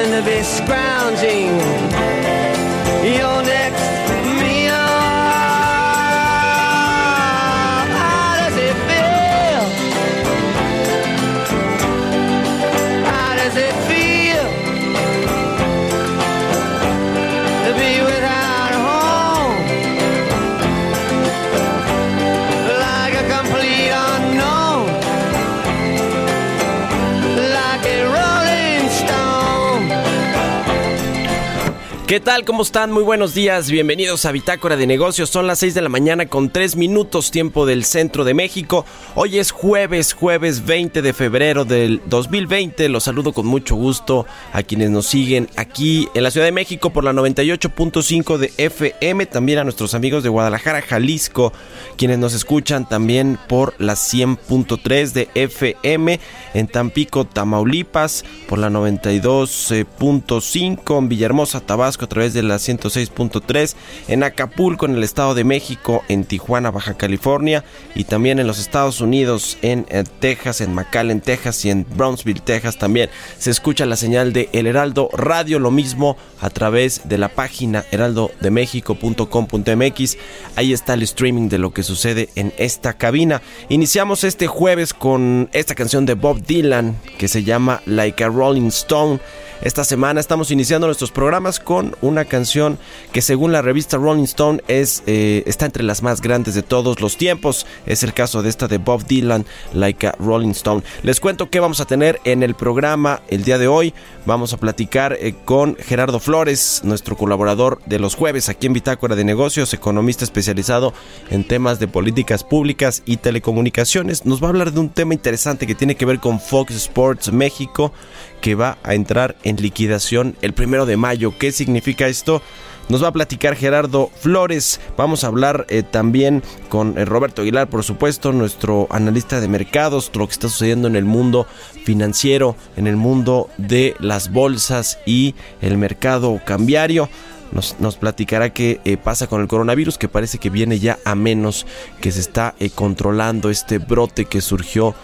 having to be scrounging ¿Qué tal? ¿Cómo están? Muy buenos días. Bienvenidos a Bitácora de Negocios. Son las 6 de la mañana con 3 minutos tiempo del centro de México. Hoy es jueves, jueves 20 de febrero del 2020. Los saludo con mucho gusto a quienes nos siguen aquí en la Ciudad de México por la 98.5 de FM. También a nuestros amigos de Guadalajara, Jalisco, quienes nos escuchan también por la 100.3 de FM. En Tampico, Tamaulipas, por la 92.5. En Villahermosa, Tabasco, a través de la 106.3. En Acapulco, en el Estado de México. En Tijuana, Baja California. Y también en los Estados Unidos, en, eh, Texas, en McAllen, Texas y en Brownsville, Texas también. Se escucha la señal de El Heraldo Radio, lo mismo a través de la página heraldodemexico.com.mx. Ahí está el streaming de lo que sucede en esta cabina. Iniciamos este jueves con esta canción de Bob Dylan que se llama Like a Rolling Stone. Esta semana estamos iniciando nuestros programas con una canción que según la revista Rolling Stone es, eh, está entre las más grandes de todos los tiempos. Es el caso de esta de Bob Dylan, Like Rolling Stone. Les cuento qué vamos a tener en el programa el día de hoy. Vamos a platicar eh, con Gerardo Flores, nuestro colaborador de los jueves aquí en Bitácora de Negocios, economista especializado en temas de políticas públicas y telecomunicaciones. Nos va a hablar de un tema interesante que tiene que ver con Fox Sports México, que va a entrar en liquidación el primero de mayo. ¿Qué significa esto? Nos va a platicar Gerardo Flores. Vamos a hablar eh, también con eh, Roberto Aguilar, por supuesto, nuestro analista de mercados, lo que está sucediendo en el mundo financiero, en el mundo de las bolsas y el mercado cambiario. Nos, nos, platicará qué eh, pasa con el coronavirus, que parece que viene ya a menos, que se está controlando este brote que surgió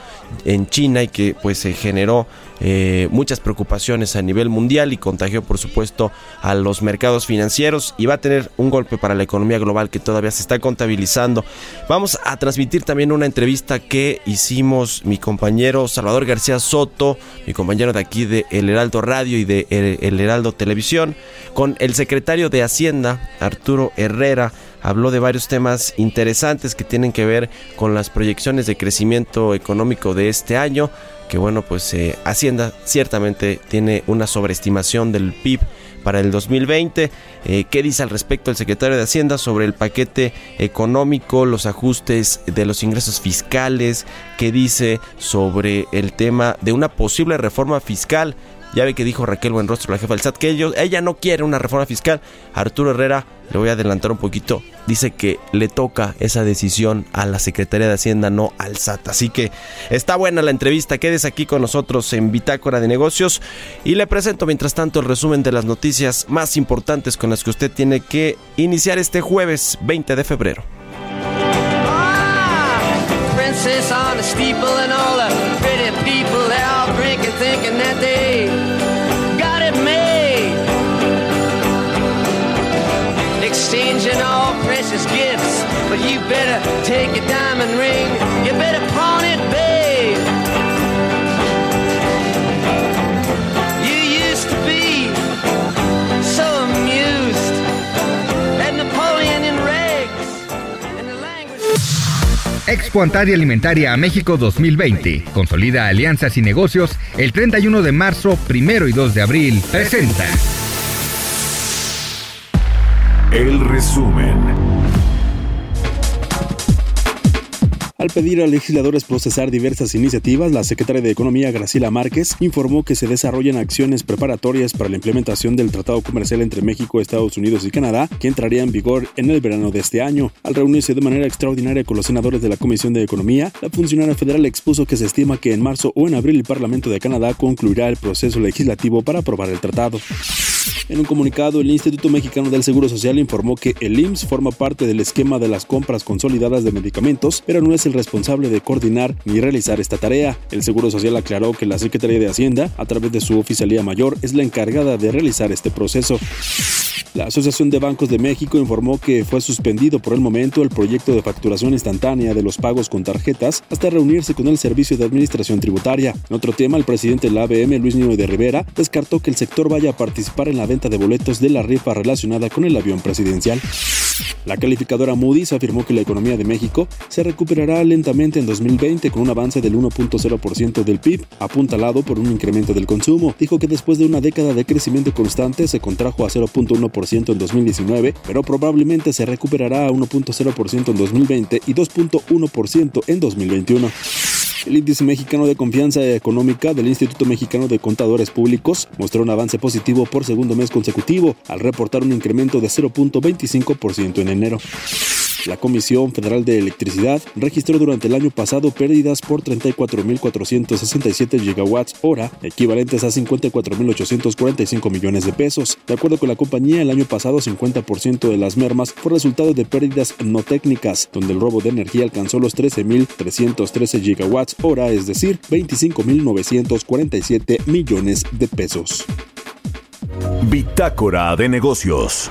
en China y que pues se generó eh, muchas preocupaciones a nivel mundial y contagió por supuesto a los mercados financieros y va a tener un golpe para la economía global que todavía se está contabilizando. Vamos a transmitir también una entrevista que hicimos mi compañero Salvador García Soto, mi compañero de aquí de El Heraldo Radio y de El, Heraldo Televisión, con el secretario de Hacienda, Arturo Herrera, habló de varios temas interesantes que tienen que ver con las proyecciones de crecimiento económico de este año, que bueno, pues eh, Hacienda ciertamente tiene una sobreestimación del PIB para el 2020. Eh, ¿Qué dice al respecto el secretario de Hacienda sobre el paquete económico, los ajustes de los ingresos fiscales? ¿Qué dice sobre el tema de una posible reforma fiscal? Ya ve que dijo Raquel Buenrostro, la jefa del SAT, que ellos, ella no quiere una reforma fiscal. Arturo Herrera, le voy a adelantar un poquito, dice que le toca esa decisión a la Secretaría de Hacienda, no al SAT. Así que está buena la entrevista. Quédese aquí con nosotros en Bitácora de Negocios y le presento mientras tanto el resumen de las noticias más importantes con las que usted tiene que iniciar este jueves 20 de febrero. princess precious gifts but you better take a diamond ring you better pawn it babe you used to be so amused at Napoleon in rags Expo Antaria Alimentaria a México 2020. Consolida alianzas y negocios el 31 de marzo, 1 y 2 de abril. Presenta. El resumen. Al pedir a legisladores procesar diversas iniciativas, la secretaria de Economía, Graciela Márquez, informó que se desarrollan acciones preparatorias para la implementación del Tratado Comercial entre México, Estados Unidos y Canadá, que entraría en vigor en el verano de este año. Al reunirse de manera extraordinaria con los senadores de la Comisión de Economía, la funcionaria federal expuso que se estima que en marzo o en abril el Parlamento de Canadá concluirá el proceso legislativo para aprobar el tratado. En un comunicado, el Instituto Mexicano del Seguro Social informó que el IMSS forma parte del esquema de las compras consolidadas de medicamentos, pero no es el responsable de coordinar ni realizar esta tarea. El Seguro Social aclaró que la Secretaría de Hacienda, a través de su oficialía mayor, es la encargada de realizar este proceso. La Asociación de Bancos de México informó que fue suspendido por el momento el proyecto de facturación instantánea de los pagos con tarjetas hasta reunirse con el Servicio de Administración Tributaria. En otro tema, el presidente de la ABM, Luis Niño de Rivera, descartó que el sector vaya a participar en la venta de boletos de la rifa relacionada con el avión presidencial. La calificadora Moody's afirmó que la economía de México se recuperará lentamente en 2020 con un avance del 1.0% del PIB, apuntalado por un incremento del consumo. Dijo que después de una década de crecimiento constante se contrajo a 0.1% en 2019, pero probablemente se recuperará a 1.0% en 2020 y 2.1% en 2021. El índice mexicano de confianza económica del Instituto Mexicano de Contadores Públicos mostró un avance positivo por segundo mes consecutivo, al reportar un incremento de 0.25% en enero. La Comisión Federal de Electricidad registró durante el año pasado pérdidas por 34.467 gigawatts hora, equivalentes a 54.845 millones de pesos. De acuerdo con la compañía, el año pasado 50% de las mermas fue resultado de pérdidas no técnicas, donde el robo de energía alcanzó los 13.313 gigawatts hora, es decir, 25.947 millones de pesos. Bitácora de negocios.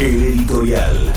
El editorial.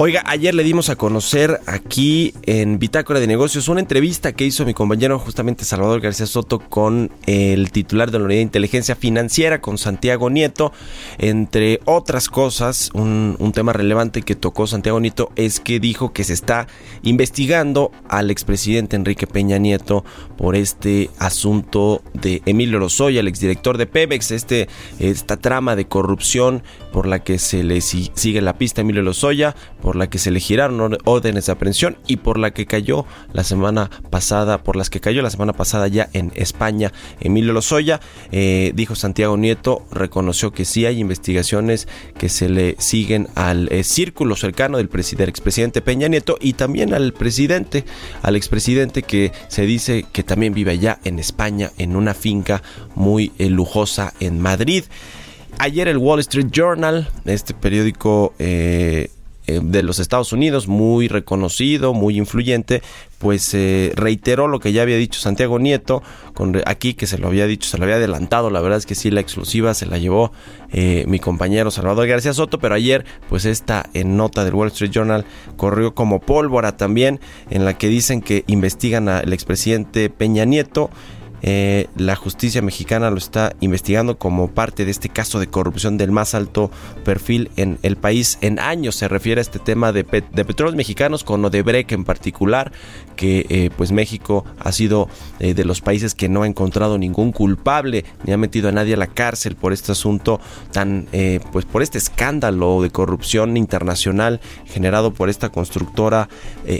Oiga, ayer le dimos a conocer aquí en Bitácora de Negocios una entrevista que hizo mi compañero justamente Salvador García Soto con el titular de la Unidad de Inteligencia Financiera, con Santiago Nieto. Entre otras cosas, un, tema relevante que tocó Santiago Nieto es que dijo que se está investigando al expresidente Enrique Peña Nieto por este asunto de Emilio Lozoya, el exdirector de Pemex, este, esta trama de corrupción por la que se le sigue la pista a Emilio Lozoya por la que se le giraron órdenes de aprehensión y por la que cayó la semana pasada, por las que cayó la semana pasada ya en España Emilio Lozoya. Eh, dijo Santiago Nieto, reconoció que sí hay investigaciones que se le siguen al eh, círculo cercano del, expresidente Peña Nieto y también al presidente, al expresidente que se dice que también vive allá en España en una finca muy eh, lujosa en Madrid. Ayer el Wall Street Journal, este periódico eh, eh, de los Estados Unidos, muy reconocido, muy influyente, pues eh, reiteró lo que ya había dicho Santiago Nieto, con, aquí que se lo había dicho, se lo había adelantado, la verdad es que sí, la exclusiva se la llevó mi compañero Salvador García Soto, pero ayer pues esta en nota del Wall Street Journal corrió como pólvora también, en la que dicen que investigan al expresidente Peña Nieto, eh, la justicia mexicana lo está investigando como parte de este caso de corrupción del más alto perfil en el país en años. Se refiere a este tema de, petróleos mexicanos con Odebrecht en particular, que eh, pues México ha sido eh, de los países que no ha encontrado ningún culpable ni ha metido a nadie a la cárcel por este asunto tan pues por este escándalo de corrupción internacional generado por esta constructora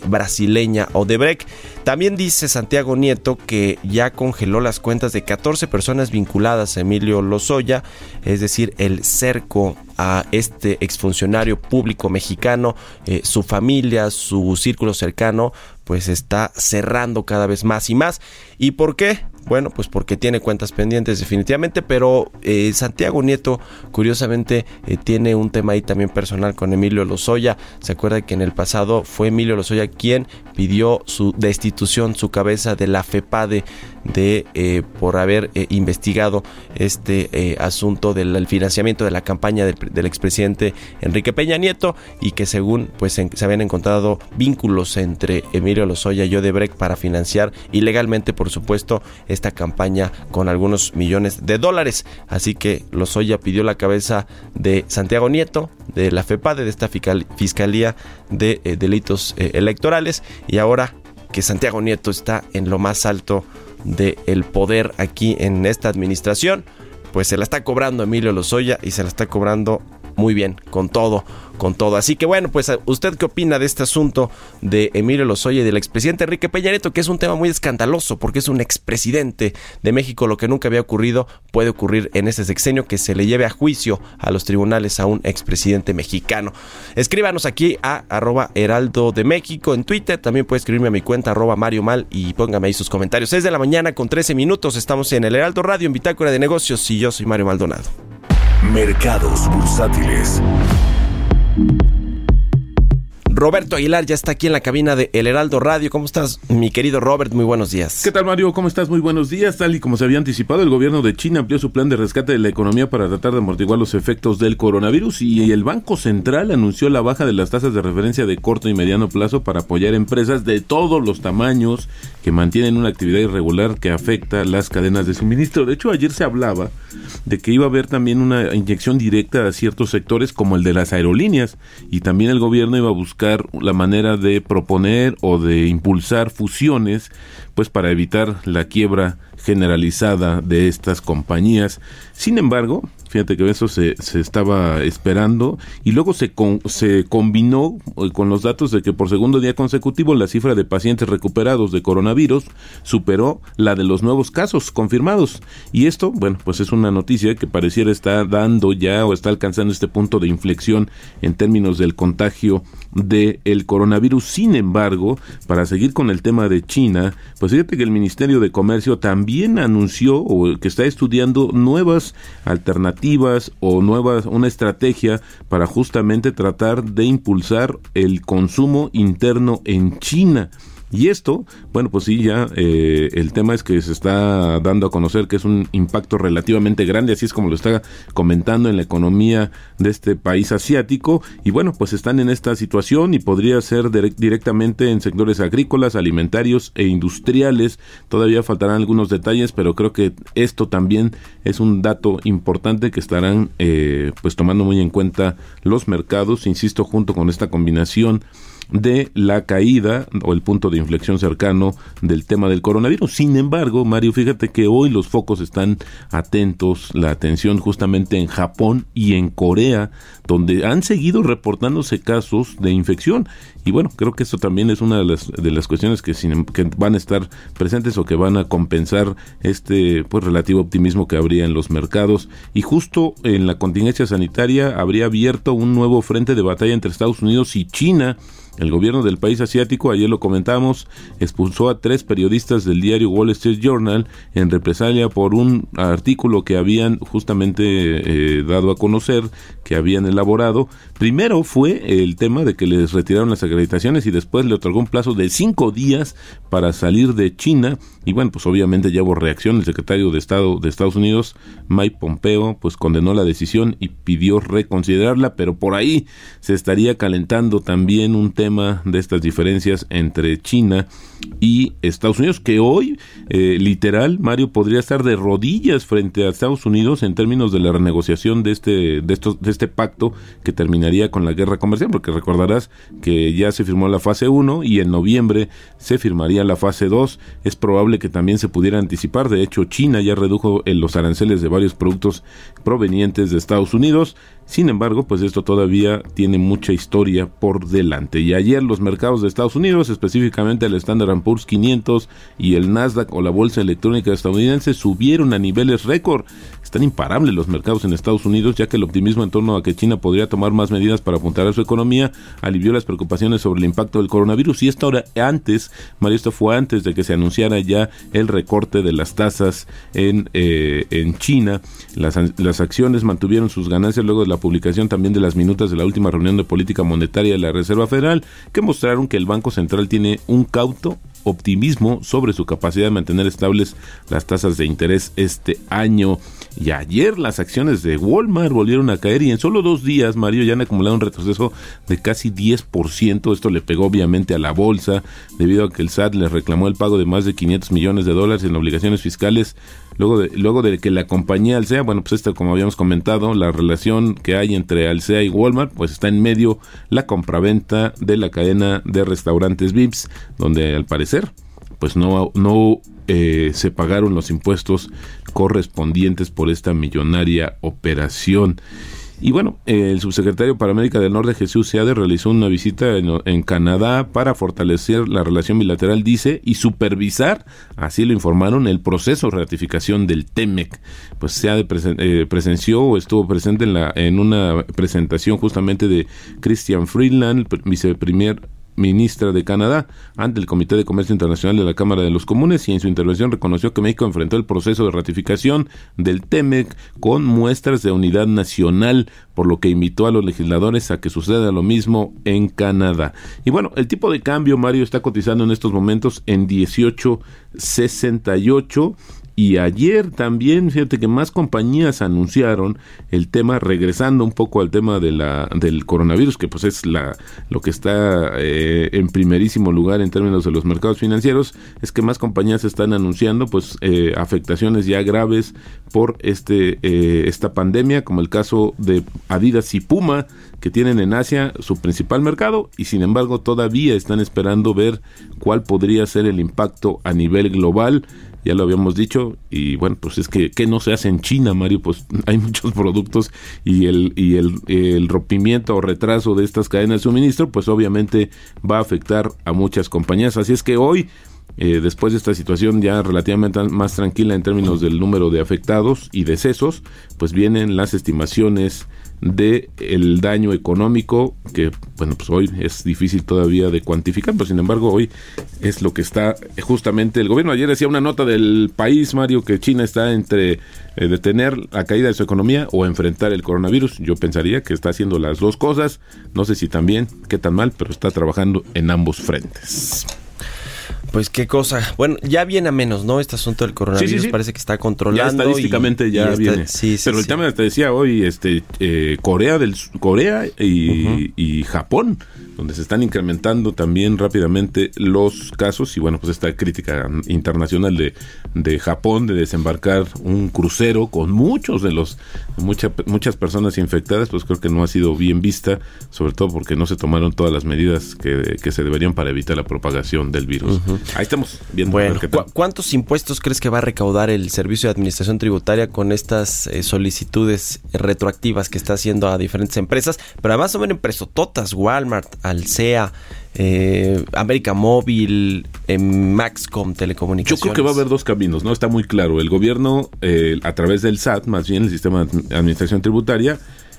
brasileña Odebrecht. También dice Santiago Nieto que ya congeló las cuentas de 14 personas vinculadas a Emilio Lozoya, es decir, el cerco a este exfuncionario público mexicano, eh, su familia, su círculo cercano, pues está cerrando cada vez más y más. ¿Y por qué? Bueno, pues porque tiene cuentas pendientes definitivamente, pero eh, Santiago Nieto curiosamente eh, tiene un tema ahí también personal con Emilio Lozoya. Se acuerda que en el pasado fue Emilio Lozoya quien pidió su destitución, su cabeza de la FEPADE de eh, por haber investigado este asunto del financiamiento de la campaña del, expresidente Enrique Peña Nieto y que según pues se habían encontrado vínculos entre Emilio Lozoya y Odebrecht para financiar ilegalmente por supuesto esta campaña con algunos millones de dólares. Así que Lozoya pidió la cabeza de Santiago Nieto, de la FEPADE, de esta Fiscalía de eh, Delitos eh, Electorales. Y ahora que Santiago Nieto está en lo más alto del poder aquí en esta administración, pues se la está cobrando Emilio Lozoya y se la está cobrando muy bien, con todo, con todo. Así que bueno, pues usted qué opina de este asunto de Emilio Lozoya y del expresidente Enrique Peña Nieto, que es un tema muy escandaloso porque es un expresidente de México, lo que nunca había ocurrido puede ocurrir en este sexenio que se le lleve a juicio a los tribunales a un expresidente mexicano. Escríbanos aquí a arroba heraldo de México en Twitter, también puede escribirme a mi cuenta arroba Mario Mal y póngame ahí sus comentarios. Es de la mañana con 13 minutos, estamos en el Heraldo Radio en Bitácora de Negocios y yo soy Mario Maldonado. Mercados bursátiles. Roberto Aguilar ya está aquí en la cabina de El Heraldo Radio. ¿Cómo estás, mi querido Robert? Muy buenos días. ¿Qué tal, Mario? ¿Cómo estás? Muy buenos días. Tal y como se había anticipado, el gobierno de China amplió su plan de rescate de la economía para tratar de amortiguar los efectos del coronavirus y el Banco Central anunció la baja de las tasas de referencia de corto y mediano plazo para apoyar empresas de todos los tamaños que mantienen una actividad irregular que afecta las cadenas de suministro. De hecho, ayer se hablaba de que iba a haber también una inyección directa a ciertos sectores como el de las aerolíneas y también el gobierno iba a buscar la manera de proponer o de impulsar fusiones pues para evitar la quiebra generalizada de estas compañías. Sin embargo, fíjate que eso se, se estaba esperando y luego se, se combinó eh, con los datos de que por segundo día consecutivo la cifra de pacientes recuperados de coronavirus superó la de los nuevos casos confirmados. Y esto, bueno, pues es una noticia que pareciera estar dando ya o está alcanzando este punto de inflexión en términos del contagio del el coronavirus. Sin embargo, para seguir con el tema de China, pues fíjate que el Ministerio de Comercio también anunció o que está estudiando nuevas alternativas o nuevas una estrategia para justamente tratar de impulsar el consumo interno en China. Y esto, bueno, pues sí, ya eh, el tema es que se está dando a conocer que es un impacto relativamente grande, así es como lo está comentando en la economía de este país asiático. Y bueno, pues están en esta situación y podría ser directamente en sectores agrícolas, alimentarios e industriales. Todavía faltarán algunos detalles, pero creo que esto también es un dato importante que estarán eh, pues tomando muy en cuenta los mercados, insisto, junto con esta combinación de la caída o el punto de inflexión cercano del tema del coronavirus. Sin embargo, Mario, fíjate que hoy los focos están atentos, la atención justamente en Japón y en Corea, donde han seguido reportándose casos de infección. Y bueno, creo que esto también es una de las, de las cuestiones que, que van a estar presentes o que van a compensar este pues relativo optimismo que habría en los mercados. Y justo en la contingencia sanitaria habría abierto un nuevo frente de batalla entre Estados Unidos y China el gobierno del país asiático, ayer lo comentamos, expulsó a tres periodistas del diario Wall Street Journal en represalia por un artículo que habían justamente eh, dado a conocer, que habían elaborado. Primero fue el tema de que les retiraron las acreditaciones y después le otorgó un plazo de cinco días para salir de China. Y bueno, pues obviamente ya hubo reacción. El secretario de Estado de Estados Unidos, Mike Pompeo, pues condenó la decisión y pidió reconsiderarla, pero por ahí se estaría calentando también un tema de estas diferencias entre China y Estados Unidos, que hoy, eh, literal, Mario podría estar de rodillas frente a Estados Unidos en términos de la renegociación de este, de estos, de este pacto que terminaría con la guerra comercial, porque recordarás que ya se firmó la fase 1 y en noviembre se firmaría la fase 2. Es probable que también se pudiera anticipar. De hecho, China ya redujo los aranceles de varios productos provenientes de Estados Unidos. Sin embargo, pues esto todavía tiene mucha historia por delante. Y ayer los mercados de Estados Unidos, específicamente el Standard Poor's 500 y el Nasdaq o la bolsa electrónica estadounidense subieron a niveles récord. Están imparables los mercados en Estados Unidos, ya que el optimismo en torno a que China podría tomar más medidas para apuntar a su economía alivió las preocupaciones sobre el impacto del coronavirus. Y esto ahora antes, María, esto fue antes de que se anunciara ya el recorte de las tasas en, eh, en China. Las, las acciones mantuvieron sus ganancias luego de la publicación también de las minutas de la última reunión de política monetaria de la Reserva Federal, que mostraron que el Banco Central tiene un cauto optimismo sobre su capacidad de mantener estables las tasas de interés este año. Y ayer las acciones de Walmart volvieron a caer y en solo dos días, Mario, ya han acumulado un retroceso de casi 10%. Esto le pegó obviamente a la bolsa debido a que el SAT le reclamó el pago de más de 500 millones de dólares en obligaciones fiscales luego de, luego de que la compañía Alsea, bueno, pues esta como habíamos comentado, la relación que hay entre Alsea y Walmart, pues está en medio la compraventa de la cadena de restaurantes Vips, donde al parecer pues no, no eh, se pagaron los impuestos correspondientes por esta millonaria operación. Y bueno, el subsecretario para América del Norte, Jesús Seade, realizó una visita en, Canadá para fortalecer la relación bilateral, dice, y supervisar, así lo informaron, el proceso de ratificación del TEMEC. Pues Seade eh, presenció o estuvo presente en, la, en una presentación justamente de Christian Freeland, viceprimer ministra de Canadá ante el Comité de Comercio Internacional de la Cámara de los Comunes y en su intervención reconoció que México enfrentó el proceso de ratificación del TEMEC con muestras de unidad nacional, por lo que invitó a los legisladores a que suceda lo mismo en Canadá. Y bueno, el tipo de cambio, Mario, está cotizando en estos momentos en 1868 y ayer también, fíjate que más compañías anunciaron el tema, regresando un poco al tema de la, del coronavirus, que pues es la, lo que está eh, en primerísimo lugar en términos de los mercados financieros, es que más compañías están anunciando pues eh, afectaciones ya graves por este, eh, esta pandemia, como el caso de Adidas y Puma, que tienen en Asia su principal mercado y sin embargo todavía están esperando ver cuál podría ser el impacto a nivel global ya lo habíamos dicho, y bueno, pues es que, ¿qué no se hace en China, Mario? Pues hay muchos productos y el, y el, el rompimiento o retraso de estas cadenas de suministro, pues obviamente va a afectar a muchas compañías. Así es que hoy eh, después de esta situación ya relativamente más tranquila en términos del número de afectados y decesos, pues vienen las estimaciones de el daño económico que bueno pues hoy es difícil todavía de cuantificar pero sin embargo hoy es lo que está justamente el gobierno. Ayer decía una nota del país Mario que China está entre eh, detener la caída de su economía o enfrentar el coronavirus. Yo pensaría que está haciendo las dos cosas. No sé si también qué tan mal pero está trabajando en ambos frentes pues qué cosa. Bueno, ya viene a menos, ¿no? Este asunto del coronavirus parece que está controlando. Ya estadísticamente ya viene. Pero el tema te decía hoy, este, eh, Corea del Corea y, y Japón donde se están incrementando también rápidamente los casos y bueno, pues esta crítica internacional de, de Japón de desembarcar un crucero con muchos de los, mucha, muchas personas infectadas, pues creo que no ha sido bien vista, sobre todo porque no se tomaron todas las medidas que, que se deberían para evitar la propagación del virus. Ahí estamos viendo. Bueno, ¿cuántos impuestos crees que va a recaudar el Servicio de Administración Tributaria con estas eh, solicitudes retroactivas que está haciendo a diferentes empresas? Pero además son empresototas, Walmart, Alsea, eh, América Móvil, eh, Maxcom Telecomunicaciones. Yo creo que va a haber dos caminos, ¿no? Está muy claro. El gobierno, eh, a través del SAT, más bien el sistema de administración tributaria,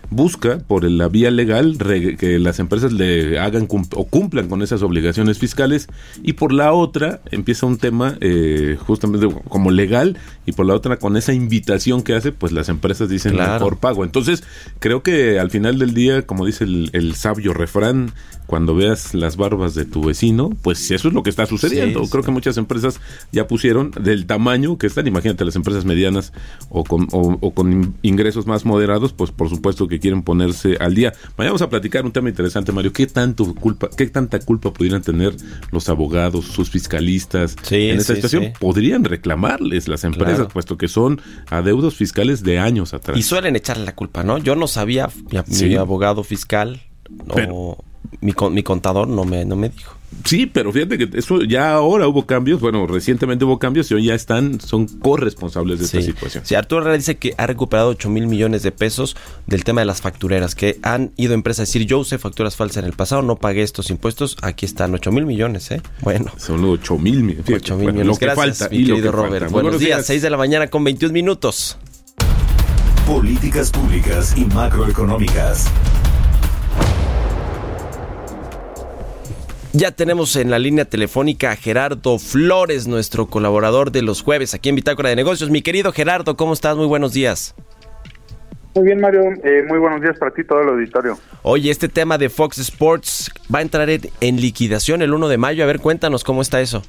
busca por la vía legal que las empresas le hagan o cumplan con esas obligaciones fiscales y por la otra empieza un tema eh, justamente como legal y por la otra con esa invitación que hace pues las empresas dicen por pago entonces creo que al final del día como dice el, sabio refrán cuando veas las barbas de tu vecino pues eso es lo que está sucediendo creo que muchas empresas ya pusieron del tamaño que están imagínate las empresas medianas o con, o con ingresos más moderados pues por supuesto que quieren ponerse al día. Vayamos a platicar un tema interesante, Mario. ¿Qué tanto culpa, qué tanta culpa pudieran tener los abogados, sus fiscalistas en esta situación? Podrían reclamarles las empresas, puesto que son adeudos fiscales de años atrás. Y suelen echarle la culpa, ¿no? Yo no sabía, mi, abogado fiscal o mi, mi contador no me, no me dijo. Sí, pero fíjate que eso ya ahora hubo cambios, bueno, recientemente hubo cambios y hoy ya están, son corresponsables de esta situación. Sí, Arturo Herrera dice que ha recuperado 8 mil millones de pesos del tema de las factureras, que han ido empresas a decir, yo usé facturas falsas en el pasado, no pagué estos impuestos, aquí están 8 mil millones, ¿eh? Bueno. Son 8 mil millones. 8 mil millones. Lo que falta. Mi querido Robert. Buenos, días, 6 de la mañana con 21 minutos. Políticas públicas y macroeconómicas. Ya tenemos en la línea telefónica a Gerardo Flores, nuestro colaborador de los jueves aquí en Bitácora de Negocios. Mi querido Gerardo, ¿cómo estás? Muy buenos días. Muy bien, Mario. Eh, muy buenos días para ti, todo el auditorio. Oye, este tema de Fox Sports va a entrar en liquidación el 1 de mayo. A ver, cuéntanos cómo está eso.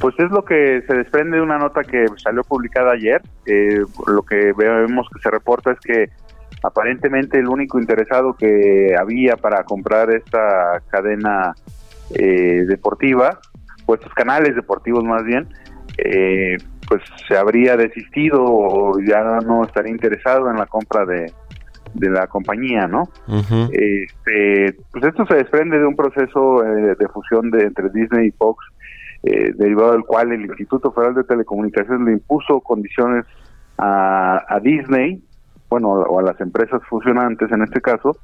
Pues es lo que se desprende de una nota que salió publicada ayer. Eh, lo que vemos que se reporta es que aparentemente el único interesado que había para comprar esta cadena eh, deportiva, o estos canales deportivos más bien, eh, pues se habría desistido o ya no estaría interesado en la compra de, la compañía, ¿no? este, pues esto se desprende de un proceso eh, de fusión de entre Disney y Fox, eh, derivado del cual el Instituto Federal de Telecomunicaciones le impuso condiciones a, Disney, bueno, o a las empresas fusionantes en este caso,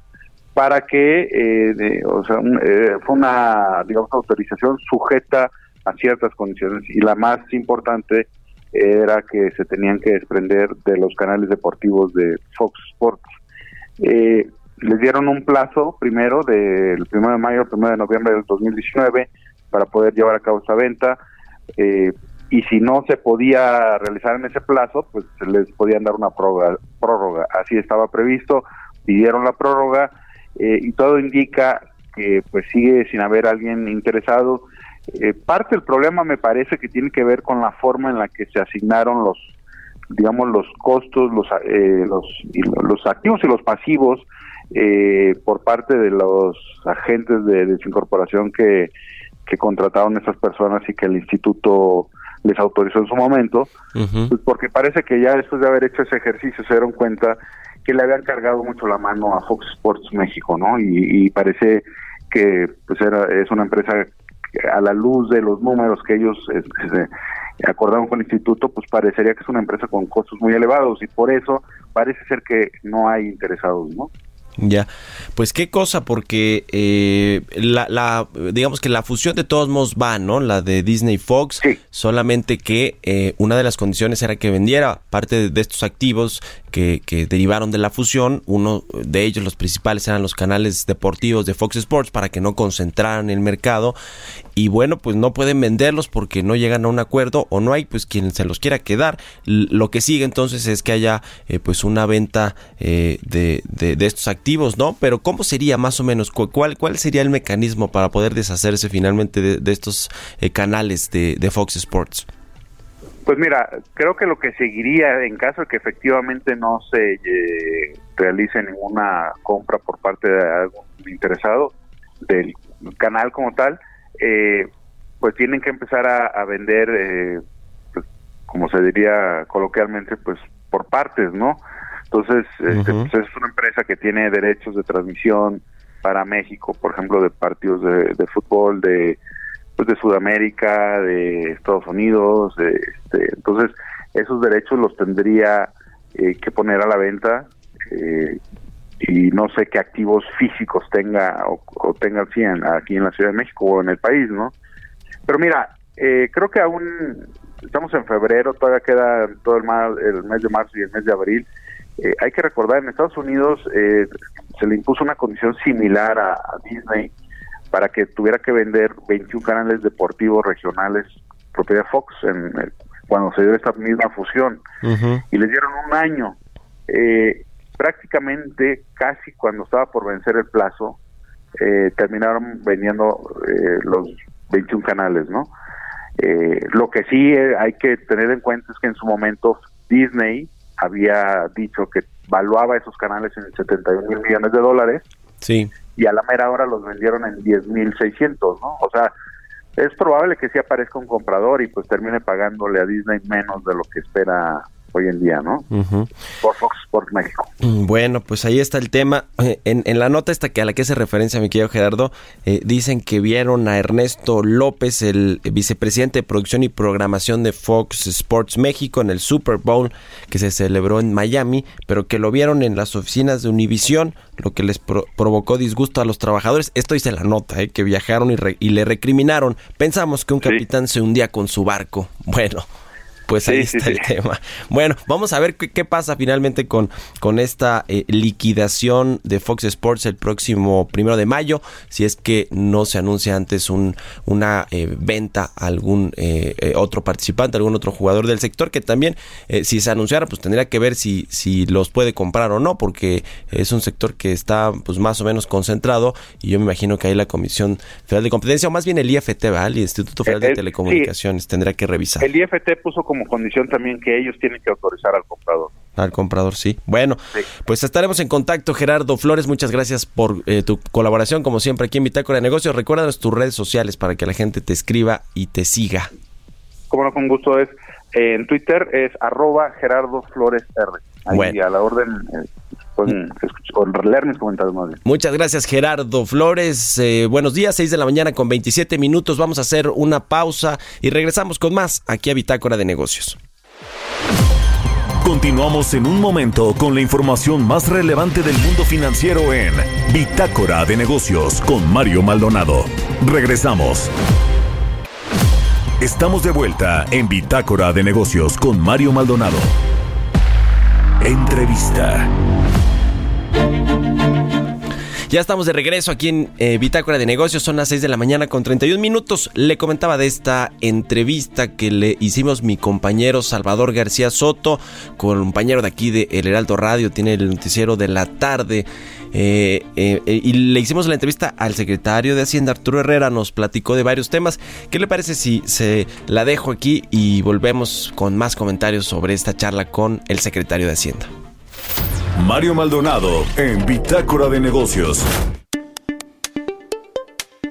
para que, eh, o sea, fue una, digamos, autorización sujeta a ciertas condiciones y la más importante era que se tenían que desprender de los canales deportivos de Fox Sports. Eh, les dieron un plazo primero del 1 de mayo al 1 de noviembre del 2019 para poder llevar a cabo esta venta eh, y si no se podía realizar en ese plazo, pues se les podían dar una prórroga, prórroga. Así estaba previsto, pidieron la prórroga eh, y todo indica que pues sigue sin haber alguien interesado eh, parte del problema me parece que tiene que ver con la forma en la que se asignaron los, digamos, los costos, los, eh, los, los activos y los pasivos eh, por parte de los agentes de desincorporación que, que contrataron esas personas y que el instituto les autorizó en su momento, pues porque parece que ya después de haber hecho ese ejercicio se dieron cuenta que le habían cargado mucho la mano a Fox Sports México, ¿no? Y, y parece que pues era es una empresa a la luz de los números que ellos este, acordaron con el instituto, pues parecería que es una empresa con costos muy elevados y por eso parece ser que no hay interesados, ¿no? Ya, pues qué cosa, porque eh, la, digamos que la fusión de todos modos va, ¿no? La de Disney Fox, solamente que eh, una de las condiciones era que vendiera parte de estos activos que, que, derivaron de la fusión. Uno de ellos, los principales, eran los canales deportivos de Fox Sports para que no concentraran el mercado. Y bueno, pues no pueden venderlos porque no llegan a un acuerdo o no hay pues quien se los quiera quedar. lo que sigue entonces es que haya eh, pues una venta de, de, de estos activos ¿no? Pero ¿cómo sería más o menos? ¿Cuál, cuál sería el mecanismo para poder deshacerse finalmente de, estos eh, canales de, Fox Sports? Pues mira, creo que lo que seguiría en caso de que efectivamente no se eh, realice ninguna compra por parte de algún interesado del canal como tal, eh, pues tienen que empezar a, vender, pues, como se diría coloquialmente, pues por partes, ¿no? Entonces, este, pues, es una empresa que tiene derechos de transmisión para México, por ejemplo, de partidos de, fútbol, de pues de Sudamérica, de Estados Unidos, este, entonces esos derechos los tendría eh, que poner a la venta eh, y no sé qué activos físicos tenga o, tenga aquí en, aquí en la Ciudad de México o en el país, ¿no? Pero mira, eh, creo que aún estamos en febrero, todavía queda todo el, el mes de marzo y el mes de abril, eh, hay que recordar, en Estados Unidos eh, se le impuso una condición similar a, Disney para que tuviera que vender 21 canales deportivos regionales propiedad Fox en, cuando se dio esta misma fusión y le dieron un año. Eh, prácticamente casi cuando estaba por vencer el plazo, terminaron vendiendo los 21 canales, ¿no? lo que sí hay que tener en cuenta es que en su momento Disney había dicho que valuaba esos canales en 71 mil millones de dólares. Sí. Y a la mera hora los vendieron en 10 mil 600, ¿no? O sea, es probable que sí aparezca un comprador y pues termine pagándole a Disney menos de lo que espera hoy en día, ¿no? Por Fox Sports México. Mm, bueno, pues ahí está el tema. Eh, en, la nota esta que a la que hace referencia mi querido Gerardo, eh, dicen que vieron a Ernesto López, el vicepresidente de producción y programación de Fox Sports México en el Super Bowl que se celebró en Miami, pero que lo vieron en las oficinas de Univision, lo que les provocó disgusto a los trabajadores. Esto dice la nota, eh, que viajaron y, le recriminaron. Pensamos que un capitán se hundía con su barco. Bueno. Pues ahí está el tema. Bueno, vamos a ver qué, pasa finalmente con, con esta eh, liquidación de Fox Sports el próximo primero de mayo, si es que no se anuncia antes un, una eh, venta a algún eh, otro participante, algún otro jugador del sector, que también, si se anunciara, pues tendría que ver si, si los puede comprar o no, porque es un sector que está pues más o menos concentrado y yo me imagino que ahí la Comisión Federal de Competencia, o más bien el IFT, ¿vale? el Instituto Federal de Telecomunicaciones, tendrá que revisar. El IFT puso como condición también que ellos tienen que autorizar al comprador. Al comprador, sí. Bueno, pues estaremos en contacto, Gerardo Flores. Muchas gracias por eh, tu colaboración, como siempre, aquí en Bitácora de Negocios. Recuérdanos tus redes sociales para que la gente te escriba y te siga. Como no, con gusto es. en Twitter es arroba Gerardo Flores R. Ahí a la orden. Eh, pueden leer mis comentarios más Muchas gracias, Gerardo Flores. Eh, buenos días, 6 de la mañana con 27 minutos. Vamos a hacer una pausa y regresamos con más aquí a Bitácora de Negocios. Continuamos en un momento con la información más relevante del mundo financiero en Bitácora de Negocios con Mario Maldonado. Regresamos. Estamos de vuelta en Bitácora de Negocios con Mario Maldonado. Entrevista. Ya estamos de regreso aquí en eh, Bitácora de Negocios, son las 6 de la mañana con 31 minutos. Le comentaba de esta entrevista que le hicimos mi compañero Salvador García Soto, compañero de aquí de El Heraldo Radio, tiene el noticiero de la tarde. Eh, eh, y le hicimos la entrevista al secretario de Hacienda, Arturo Herrera, nos platicó de varios temas. ¿Qué le parece si se la dejo aquí y volvemos con más comentarios sobre esta charla con el secretario de Hacienda? Mario Maldonado en Bitácora de Negocios.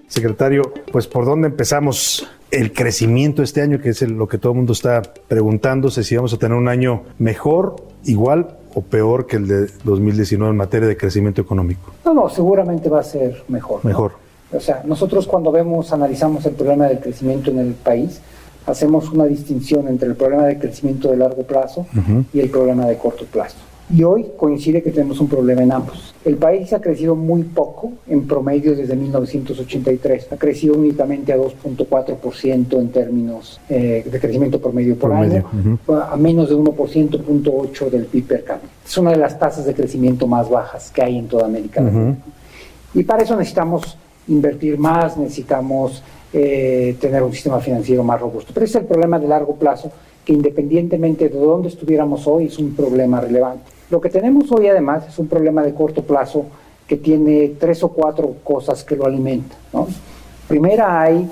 Secretario, pues por dónde empezamos el crecimiento este año, que es lo que todo el mundo está preguntándose si vamos a tener un año mejor, igual o peor que el de 2019 en materia de crecimiento económico. No, no, seguramente va a ser mejor. Mejor. O sea, nosotros cuando vemos, analizamos el problema del crecimiento en el país, hacemos una distinción entre el problema de crecimiento de largo plazo y el problema de corto plazo. Y hoy coincide que tenemos un problema en ambos. El país ha crecido muy poco en promedio desde 1983. Ha crecido únicamente a 2.4% en términos eh, de crecimiento promedio por, año, a menos de 1%, del PIB per cápita. Es una de las tasas de crecimiento más bajas que hay en toda América Latina. Y para eso necesitamos invertir más, necesitamos eh, tener un sistema financiero más robusto. Pero ese es el problema de largo plazo, que independientemente de dónde estuviéramos hoy, es un problema relevante. Lo que tenemos hoy además es un problema de corto plazo que tiene tres o cuatro cosas que lo alimentan. Primera hay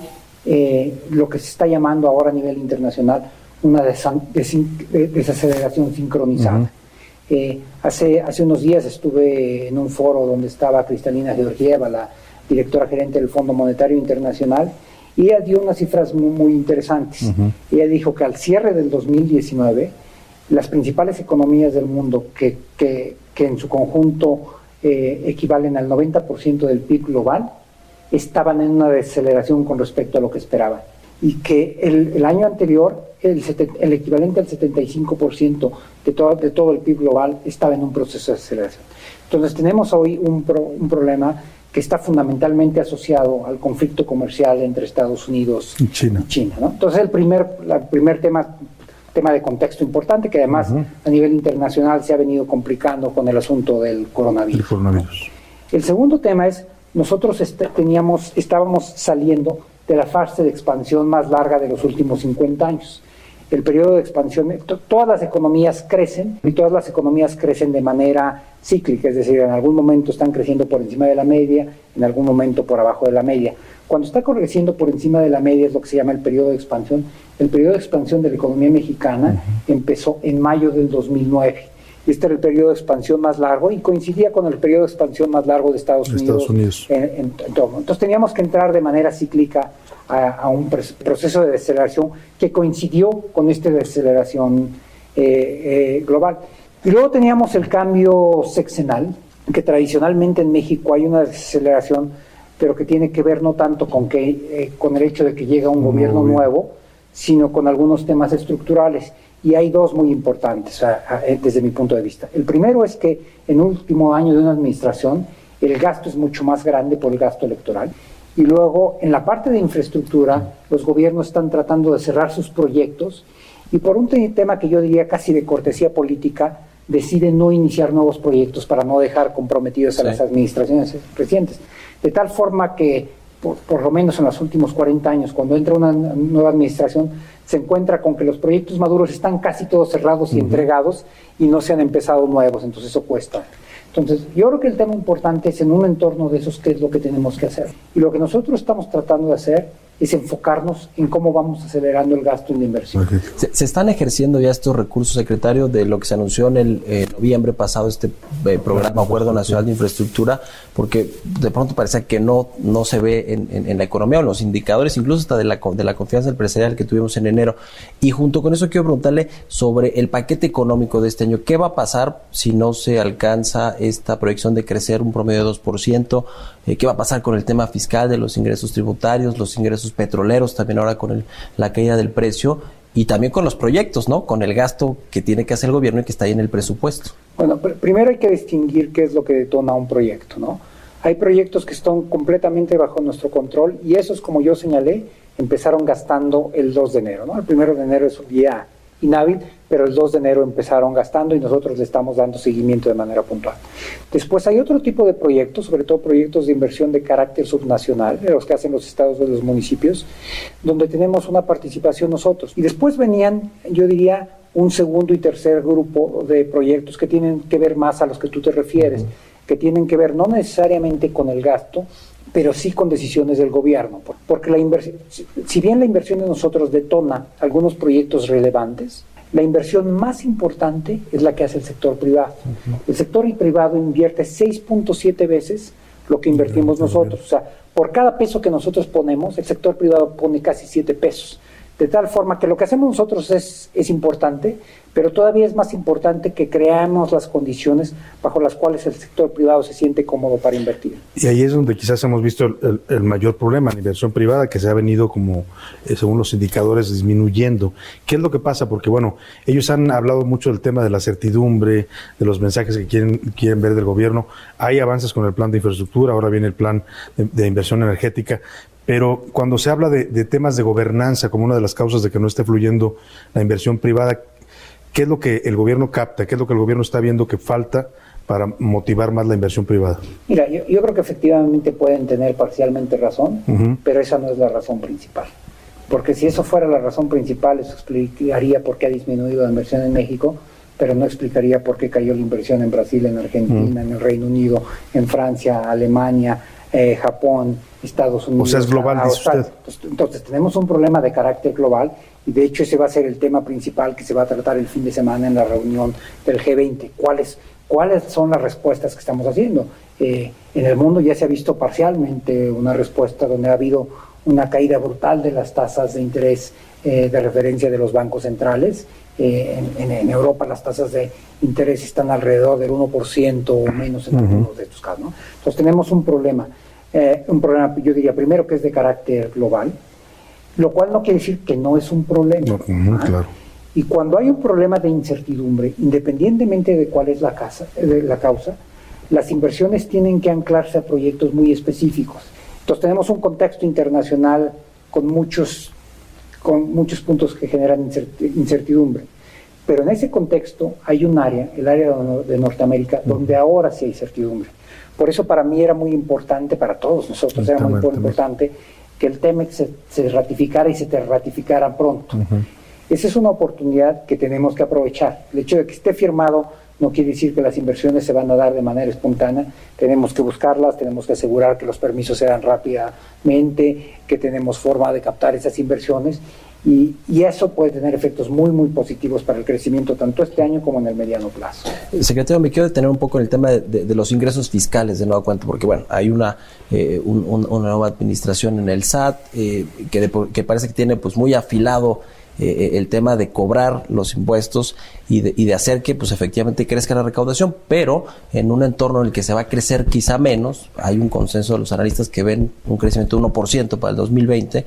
eh, lo que se está llamando ahora a nivel internacional una desaceleración sincronizada. Eh, hace, hace unos días estuve en un foro donde estaba Cristalina Georgieva, la directora gerente del Fondo Monetario Internacional, y ella dio unas cifras muy, interesantes. Ella dijo que al cierre del 2019, las principales economías del mundo que, que, en su conjunto eh, equivalen al 90% del PIB global, estaban en una desaceleración con respecto a lo que esperaban. Y que el, año anterior el, el, equivalente al 75% de todo, de todo el PIB global estaba en un proceso de aceleración. Entonces tenemos hoy un, un problema que está fundamentalmente asociado al conflicto comercial entre Estados Unidos y China. China Entonces el primer, el primer tema tema de contexto importante que además a nivel internacional se ha venido complicando con el asunto del coronavirus. El, segundo tema es, nosotros teníamos, estábamos saliendo de la fase de expansión más larga de los últimos 50 años. El periodo de expansión, todas las economías crecen y todas las economías crecen de manera cíclica, es decir, en algún momento están creciendo por encima de la media, en algún momento por abajo de la media. Cuando está creciendo por encima de la media es lo que se llama el periodo de expansión. El periodo de expansión de la economía mexicana empezó en mayo del 2009. Este era el periodo de expansión más largo y coincidía con el periodo de expansión más largo de Estados Unidos. Entonces teníamos que entrar de manera cíclica a, un proceso de deceleración que coincidió con esta deceleración eh, eh, global. Y luego teníamos el cambio sexenal, que tradicionalmente en México hay una deceleración pero que tiene que ver no tanto con, que, eh, con el hecho de que llega un gobierno nuevo, sino con algunos temas estructurales. Y hay dos muy importantes desde mi punto de vista. El primero es que en el último año de una administración el gasto es mucho más grande por el gasto electoral. Y luego, en la parte de infraestructura, los gobiernos están tratando de cerrar sus proyectos y por un tema que yo diría casi de cortesía política, decide no iniciar nuevos proyectos para no dejar comprometidos a las administraciones recientes. De tal forma que, por, lo menos en los últimos 40 años, cuando entra una nueva administración, se encuentra con que los proyectos maduros están casi todos cerrados y entregados y no se han empezado nuevos, entonces eso cuesta. Entonces, yo creo que el tema importante es en un entorno de esos qué es lo que tenemos que hacer. Y lo que nosotros estamos tratando de hacer es enfocarnos en cómo vamos acelerando el gasto en la inversión. Se, están ejerciendo ya estos recursos, secretario, de lo que se anunció en el eh, noviembre pasado, este eh, programa Acuerdo Nacional de Infraestructura, porque de pronto parece que no, no se ve en, la economía o en los indicadores, incluso hasta de la, de la confianza empresarial que tuvimos en enero. Y junto con eso quiero preguntarle sobre el paquete económico de este año. ¿Qué va a pasar si no se alcanza esta proyección de crecer un promedio de 2%? Eh, ¿Qué va a pasar con el tema fiscal de los ingresos tributarios, los ingresos petroleros, también ahora con la caída del precio? y también con los proyectos, ¿no? Con el gasto que tiene que hacer el gobierno y que está ahí en el presupuesto. Bueno, primero hay que distinguir qué es lo que detona un proyecto, ¿no? Hay proyectos que están completamente bajo nuestro control y esos, como yo señalé, empezaron gastando el 2 de enero, ¿no? El primero de enero es un día inhábil, pero el 2 de enero empezaron gastando y nosotros le estamos dando seguimiento de manera puntual. Después hay otro tipo de proyectos, sobre todo proyectos de inversión de carácter subnacional, de los que hacen los estados de los municipios, donde tenemos una participación nosotros. Y después venían, yo diría, un segundo y tercer grupo de proyectos que tienen que ver más a los que tú te refieres, que tienen que ver no necesariamente con el gasto, pero sí con decisiones del gobierno, porque la inversión, si bien la inversión de nosotros detona algunos proyectos relevantes, la inversión más importante es la que hace el sector privado. El sector privado invierte 6.7 veces lo que invertimos nosotros. O sea, por cada peso que nosotros ponemos, el sector privado pone casi 7 pesos. De tal forma que lo que hacemos nosotros es, es importante, pero todavía es más importante que creamos las condiciones bajo las cuales el sector privado se siente cómodo para invertir. Y ahí es donde quizás hemos visto el, mayor problema, la inversión privada, que se ha venido como, eh, según los indicadores, disminuyendo. ¿Qué es lo que pasa? Porque, bueno, ellos han hablado mucho del tema de la certidumbre, de los mensajes que quieren, quieren ver del gobierno. Hay avances con el plan de infraestructura, ahora viene el plan de inversión energética, pero cuando se habla de, temas de gobernanza como una de las causas de que no esté fluyendo la inversión privada, ¿qué es lo que el gobierno capta? ¿Qué es lo que el gobierno está viendo que falta para motivar más la inversión privada? Mira, yo, creo que efectivamente pueden tener parcialmente razón, pero esa no es la razón principal. Porque si eso fuera la razón principal, eso explicaría por qué ha disminuido la inversión en México, pero no explicaría por qué cayó la inversión en Brasil, en Argentina, en el Reino Unido, en Francia, Alemania, eh, Japón, Estados Unidos. O sea, es global, dice usted. Entonces, tenemos un problema de carácter global y de hecho ese va a ser el tema principal que se va a tratar el fin de semana en la reunión del G20. ¿Cuáles, cuáles son las respuestas que estamos haciendo? Eh, en el mundo ya se ha visto parcialmente una respuesta donde ha habido una caída brutal de las tasas de interés eh, de referencia de los bancos centrales. en, Europa las tasas de interés están alrededor del 1% o menos en algunos de estos casos. Entonces tenemos un problema. Eh, un problema, yo diría, primero que es de carácter global, lo cual no quiere decir que no es un problema. claro. Y cuando hay un problema de incertidumbre, independientemente de cuál es la, casa, de la causa, las inversiones tienen que anclarse a proyectos muy específicos. Entonces tenemos un contexto internacional con muchos, con muchos puntos que generan incertidumbre. Pero en ese contexto hay un área, el área de Norteamérica, donde ahora sí hay certidumbre. Por eso para mí era muy importante, para todos nosotros era muy importante que el TEMEX se, ratificara y se te ratificara pronto. Esa es una oportunidad que tenemos que aprovechar. El hecho de que esté firmado no quiere decir que las inversiones se van a dar de manera espontánea. Tenemos que buscarlas, tenemos que asegurar que los permisos se dan rápidamente, que tenemos forma de captar esas inversiones y, eso puede tener efectos muy, muy positivos para el crecimiento tanto este año como en el mediano plazo. Secretario, me quiero detener un poco en el tema de, los ingresos fiscales de nueva cuenta, porque bueno, hay una, eh, una nueva administración en el SAT eh, que, que, parece que tiene pues muy afilado eh, el tema de cobrar los impuestos y de, y de hacer que pues efectivamente crezca la recaudación, pero en un entorno en el que se va a crecer quizá menos, hay un consenso de los analistas que ven un crecimiento de 1% para el 2020,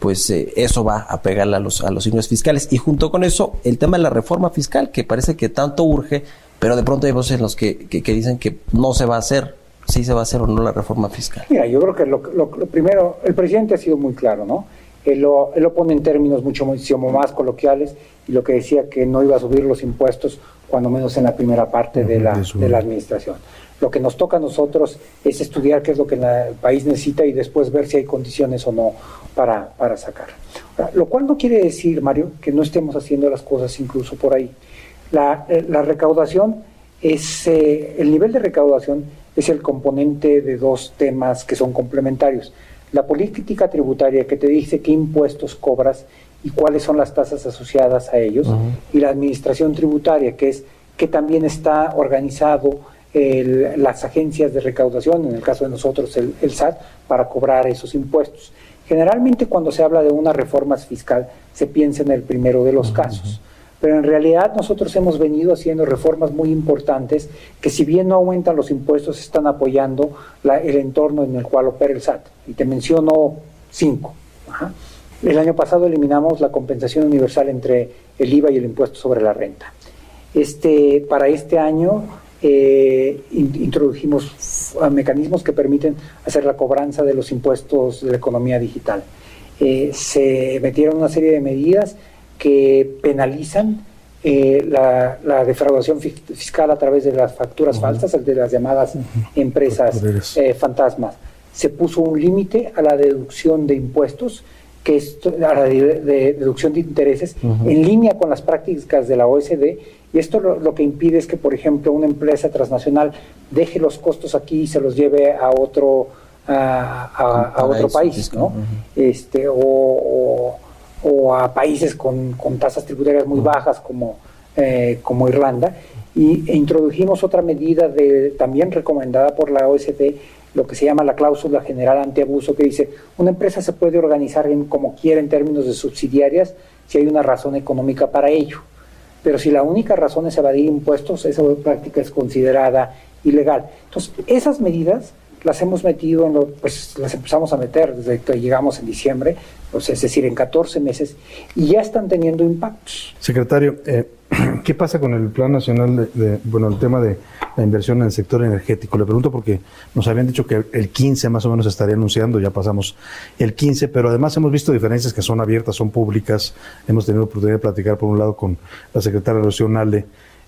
pues eh, eso va a pegarle a los, a los signos fiscales. Y junto con eso, el tema de la reforma fiscal, que parece que tanto urge, pero de pronto hay voces en los que, que, dicen que no se va a hacer, si se va a hacer o no la reforma fiscal. Mira, yo creo que lo, lo, primero, el presidente ha sido muy claro, ¿no? él lo, él lo pone en términos mucho, muchísimo más coloquiales y lo que decía que no iba a subir los impuestos, cuando menos en la primera parte de la, de la administración. Lo que nos toca a nosotros es estudiar qué es lo que el país necesita y después ver si hay condiciones o no para, para sacar. lo cual no quiere decir, Mario, que no estemos haciendo las cosas incluso por ahí. La, eh, la recaudación es, eh, el nivel de recaudación es el componente de dos temas que son complementarios. La política tributaria que te dice qué impuestos cobras y cuáles son las tasas asociadas a ellos, y la administración tributaria, que es que también está organizado las agencias de recaudación, en el caso de nosotros el, SAT, para cobrar esos impuestos. Generalmente cuando se habla de una reforma fiscal se piensa en el primero de los casos, pero en realidad nosotros hemos venido haciendo reformas muy importantes que si bien no aumentan los impuestos están apoyando el entorno en el cual opera el SAT. Y te menciono cinco. El año pasado eliminamos la compensación universal entre el IVA y el impuesto sobre la renta. Este, para este año eh, introdujimos mecanismos que permiten hacer la cobranza de los impuestos de la economía digital. Eh, se metieron una serie de medidas que penalizan eh, la, defraudación fiscal a través de las facturas falsas, de las llamadas empresas fantasmas. Se puso un límite a la deducción de impuestos que es la de, deducción de intereses en línea con las prácticas de la OECD y esto lo, que impide es que, por ejemplo, una empresa transnacional deje los costos aquí y se los lleve a otro, a, otro país, ¿no? este, o, a países con, tasas tributarias muy bajas como, eh, como Irlanda. Y e introdujimos otra medida de, también recomendada por la OECD, lo que se llama la cláusula general antiabuso, que dice, una empresa se puede organizar en, como quiera en términos de subsidiarias si hay una razón económica para ello. Pero si la única razón es evadir impuestos, esa práctica es considerada ilegal. Entonces, esas medidas las hemos metido, en lo, pues las empezamos a meter desde que llegamos en diciembre, pues, es decir, en 14 meses, y ya están teniendo impactos. Secretario, eh, ¿qué pasa con el Plan Nacional de, bueno, el tema de la inversión en el sector energético? Le pregunto porque nos habían dicho que el 15 más o menos estaría anunciando, ya pasamos el 15, pero además hemos visto diferencias que son abiertas, son públicas. Hemos tenido oportunidad de platicar por un lado con la secretaria regional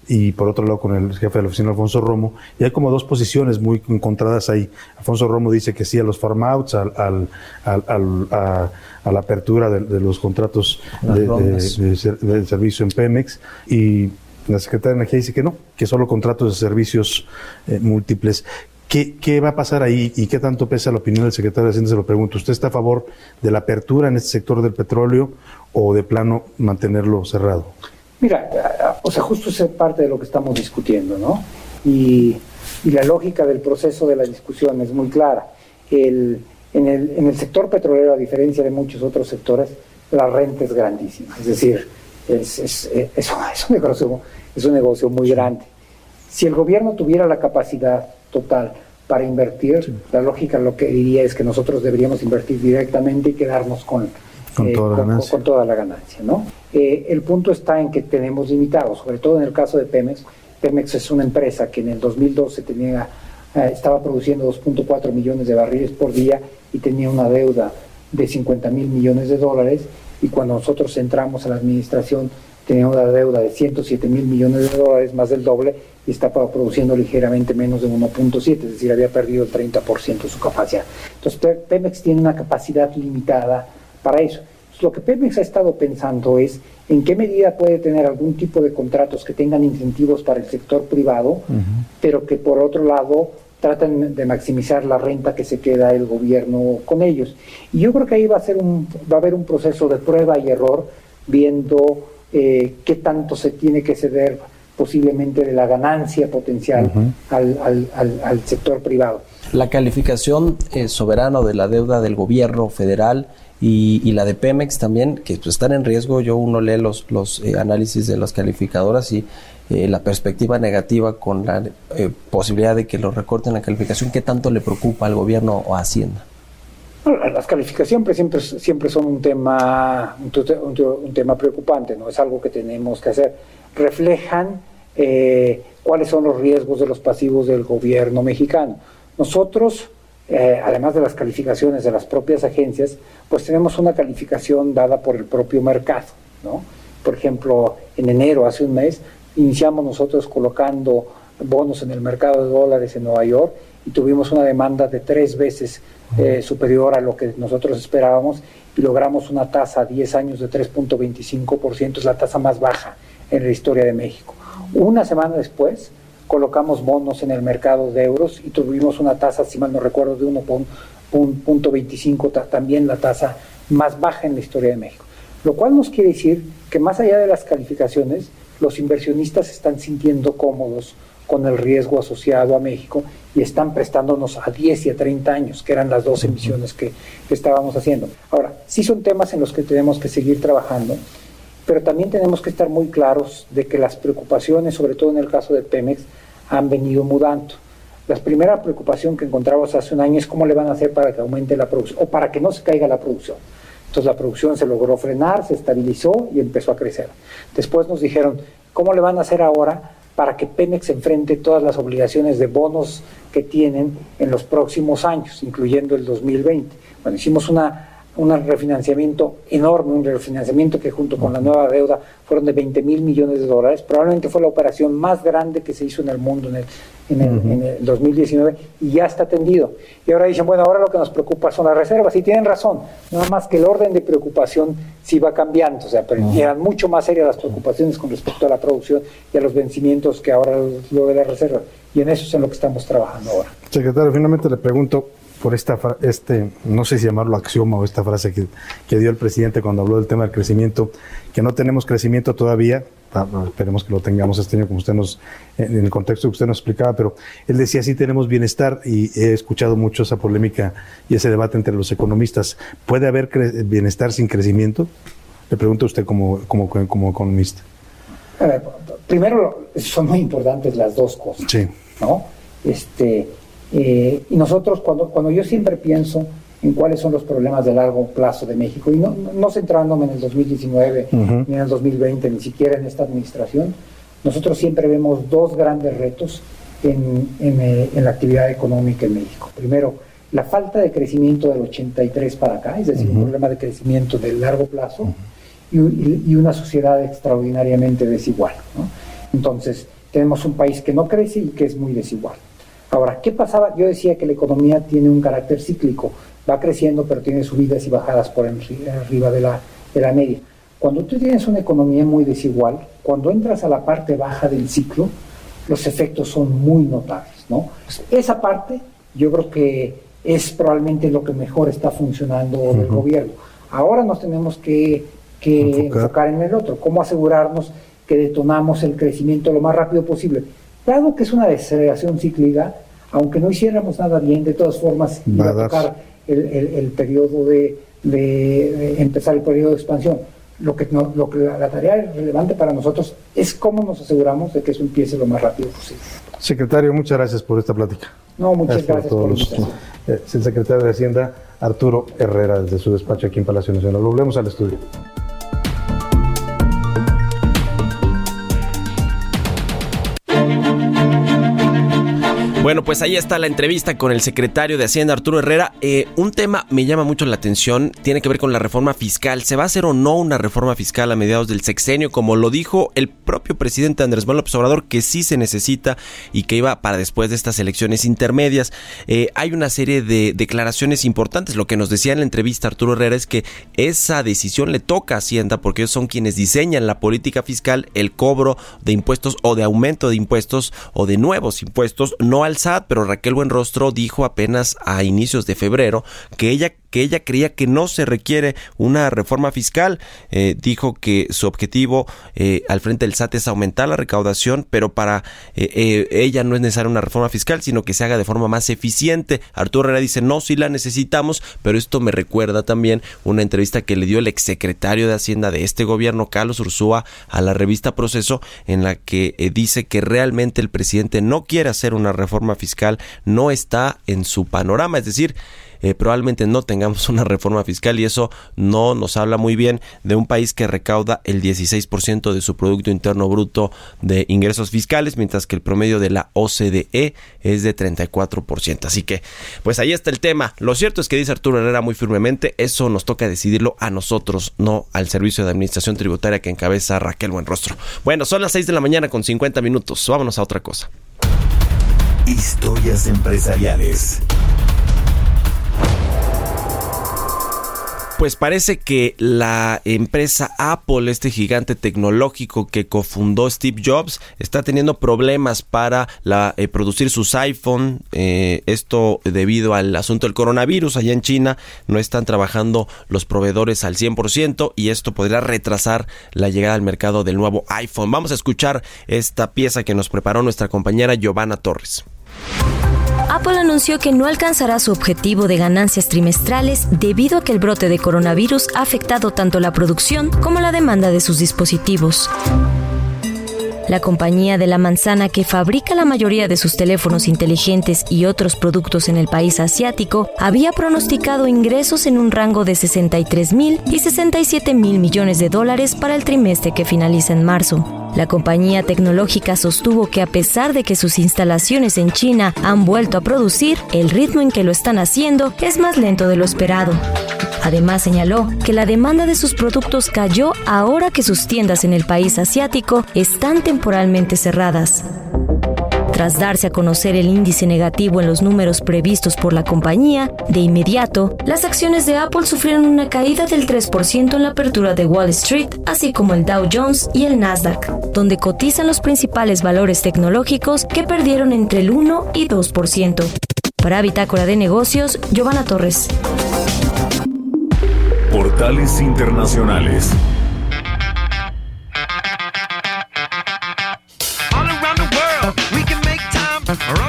y por otro lado con el jefe de la oficina, Alfonso Romo, y hay como dos posiciones muy encontradas ahí. Alfonso Romo dice que sí a los farm outs, al, al, al, a, la apertura de, los contratos de, servicio en Pemex, y la Secretaría de Energía dice que no, que solo contratos de servicios eh, múltiples. ¿Qué, ¿Qué, va a pasar ahí y qué tanto pesa la opinión del secretario de Hacienda? Se lo pregunto. ¿Usted está a favor de la apertura en este sector del petróleo o de plano mantenerlo cerrado? Mira, o sea, justo es parte de lo que estamos discutiendo, ¿no? Y, la lógica del proceso de la discusión es muy clara. El, en, el, en el sector petrolero, a diferencia de muchos otros sectores, la renta es grandísima. Es decir, es, es, es, un, negocio, es un negocio muy grande. Si el gobierno tuviera la capacidad total para invertir, la lógica lo que diría es que nosotros deberíamos invertir directamente y quedarnos con, con, eh, toda, la con, toda la ganancia. ¿no? Eh, el punto está en que tenemos limitados, sobre todo en el caso de Pemex. Pemex es una empresa que en el 2012 tenía, eh, estaba produciendo 2.4 millones de barriles por día y tenía una deuda de 50 mil millones de dólares y cuando nosotros entramos a la administración tenía una deuda de 107 mil millones de dólares, más del doble, y estaba produciendo ligeramente menos de 1.7, es decir, había perdido el 30% de su capacidad. Entonces, Pemex tiene una capacidad limitada para eso. Lo que Pemex ha estado pensando es en qué medida puede tener algún tipo de contratos que tengan incentivos para el sector privado, pero que por otro lado traten de maximizar la renta que se queda el gobierno con ellos. Y yo creo que ahí va a, ser un, va a haber un proceso de prueba y error, viendo eh, qué tanto se tiene que ceder posiblemente de la ganancia potencial al, sector privado. La calificación eh, soberana de la deuda del gobierno federal y, la de Pemex también, que pues, están en riesgo. Yo uno lee los, los eh, análisis de las calificadoras y eh, la perspectiva negativa con la eh, posibilidad de que lo recorten la calificación. ¿Qué tanto le preocupa al gobierno o a Hacienda? las calificaciones siempre, siempre son un tema, un, tema preocupante, ¿no? Es algo que tenemos que hacer. Reflejan cuáles son los riesgos de los pasivos del gobierno mexicano. Nosotros eh, además de las calificaciones de las propias agencias, pues tenemos una calificación dada por el propio mercado, ¿no? Por ejemplo, en enero, hace un mes, iniciamos nosotros colocando bonos en el mercado de dólares en Nueva York y tuvimos una demanda de tres veces eh, superior a lo que nosotros esperábamos y logramos una tasa a 10 años de 3.25%, es la tasa más baja en la historia de México. Una semana después colocamos bonos en el mercado de euros y tuvimos una tasa, si mal no recuerdo, de 1.25, también la tasa más baja en la historia de México. Lo cual nos quiere decir que más allá de las calificaciones, los inversionistas están sintiendo cómodos con el riesgo asociado a México y están prestándonos a 10 y a 30 años, que eran las dos emisiones que, estábamos haciendo. Ahora, sí son temas en los que tenemos que seguir trabajando, pero también tenemos que estar muy claros de que las preocupaciones, sobre todo en el caso de Pemex, han venido mudando. La primera preocupación que encontramos hace un año es cómo le van a hacer para que aumente la producción o para que no se caiga la producción. Entonces la producción se logró frenar, se estabilizó y empezó a crecer. Después nos dijeron, ¿cómo le van a hacer ahora para que Pemex enfrente todas las obligaciones de bonos que tienen en los próximos años, incluyendo el 2020? Bueno, hicimos una un refinanciamiento enorme, un refinanciamiento que junto con la nueva deuda fueron de 20 mil millones de dólares. Probablemente fue la operación más grande que se hizo en el mundo en el, en el, 2019 y ya está atendido. Y ahora dicen, bueno, ahora lo que nos preocupa son las reservas. Y tienen razón, nada más que el orden de preocupación sí va cambiando. O sea, pero eran mucho más serias las preocupaciones con respecto a la producción y a los vencimientos que ahora lo de las reservas. Y en eso es en lo que estamos trabajando ahora. Secretario, finalmente le pregunto, por esta, este, no sé si llamarlo axioma o esta frase que, que, dio el presidente cuando habló del tema del crecimiento, que no tenemos crecimiento todavía, ah, esperemos que lo tengamos este año como usted nos, en el contexto que usted nos explicaba, pero él decía sí tenemos bienestar y he escuchado mucho esa polémica y ese debate entre los economistas. ¿Puede haber bienestar sin crecimiento? Le pregunto a usted como, como, como economista. primero, son muy importantes las dos cosas. Sí. ¿no? Este, eh, y nosotros, cuando, cuando yo siempre pienso en cuáles son los problemas de largo plazo de México, y no, no centrándome en el 2019, ni en el 2020, ni siquiera en esta administración, nosotros siempre vemos dos grandes retos en, en, eh, en, la actividad económica en México. Primero, la falta de crecimiento del 83 para acá, es decir, un problema de crecimiento de largo plazo, y, y, una sociedad extraordinariamente desigual. ¿no? Entonces, tenemos un país que no crece y que es muy desigual. Ahora, ¿qué pasaba? Yo decía que la economía tiene un carácter cíclico, va creciendo, pero tiene subidas y bajadas por arriba de la, de la media. Cuando tú tienes una economía muy desigual, cuando entras a la parte baja del ciclo, los efectos son muy notables, ¿no? Esa parte yo creo que es probablemente lo que mejor está funcionando del gobierno. Ahora nos tenemos que, enfocar en el otro, cómo asegurarnos que detonamos el crecimiento lo más rápido posible Dado que es una desaceleración cíclica, aunque no hiciéramos nada bien, de todas formas iba a tocar el, periodo de, empezar el periodo de expansión. Lo que, lo que la, tarea relevante para nosotros es cómo nos aseguramos de que eso empiece lo más rápido posible. Secretario, muchas gracias por esta plática. No, muchas gracias, por, los, eh, el secretario de Hacienda, Arturo Herrera, desde su despacho aquí en Palacio Nacional. Volvemos al estudio. Bueno, pues ahí está la entrevista con el secretario de Hacienda, Arturo Herrera. Eh, un tema me llama mucho la atención, tiene que ver con la reforma fiscal. ¿Se va a hacer o no una reforma fiscal a mediados del sexenio? Como lo dijo el propio presidente Andrés Manuel López Obrador, que sí se necesita y que iba para después de estas elecciones intermedias. Eh, hay una serie de declaraciones importantes. Lo que nos decía en la entrevista Arturo Herrera es que esa decisión le toca a Hacienda porque ellos son quienes diseñan la política fiscal, el cobro de impuestos o de aumento de impuestos o de nuevos impuestos, no al pero Raquel Buenrostro dijo apenas a inicios de febrero que ella que ella creía que no se requiere una reforma fiscal. Eh, dijo que su objetivo eh, al frente del SAT es aumentar la recaudación, pero para eh, ella no es necesaria una reforma fiscal, sino que se haga de forma más eficiente. Arturo Herrera dice, no, sí la necesitamos, pero esto me recuerda también una entrevista que le dio el exsecretario de Hacienda de este gobierno, Carlos Ursúa, a la revista Proceso, en la que dice que realmente el presidente no quiere hacer una reforma fiscal, no está en su panorama, es decir, eh, probablemente no tengamos una reforma fiscal y eso no nos habla muy bien de un país que recauda el 16% de su Producto Interno Bruto de ingresos fiscales, mientras que el promedio de la OCDE es de 34%. Así que, pues ahí está el tema. Lo cierto es que dice Arturo Herrera muy firmemente, eso nos toca decidirlo a nosotros, no al Servicio de Administración Tributaria que encabeza Raquel Buenrostro. Bueno, son las 6 de la mañana con 50 minutos. Vámonos a otra cosa. Historias empresariales. Pues parece que la empresa Apple, este gigante tecnológico que cofundó Steve Jobs, está teniendo problemas para eh, producir sus iPhone. Eh, esto debido al asunto del coronavirus. Allá en China no están trabajando los proveedores al 100% y esto podría retrasar la llegada al mercado del nuevo iPhone. Vamos a escuchar esta pieza que nos preparó nuestra compañera Giovanna Torres. Apple anunció que no alcanzará su objetivo de ganancias trimestrales debido a que el brote de coronavirus ha afectado tanto la producción como la demanda de sus dispositivos. La compañía de la manzana que fabrica la mayoría de sus teléfonos inteligentes y otros productos en el país asiático había pronosticado ingresos en un rango de 63 mil y 67 mil millones de dólares para el trimestre que finaliza en marzo. La compañía tecnológica sostuvo que a pesar de que sus instalaciones en China han vuelto a producir, el ritmo en que lo están haciendo es más lento de lo esperado. Además señaló que la demanda de sus productos cayó ahora que sus tiendas en el país asiático están temporalmente cerradas. Tras darse a conocer el índice negativo en los números previstos por la compañía, de inmediato, las acciones de Apple sufrieron una caída del 3% en la apertura de Wall Street, así como el Dow Jones y el Nasdaq, donde cotizan los principales valores tecnológicos que perdieron entre el 1 y 2%. Para Bitácora de Negocios, Giovanna Torres. Portales Internacionales. All right.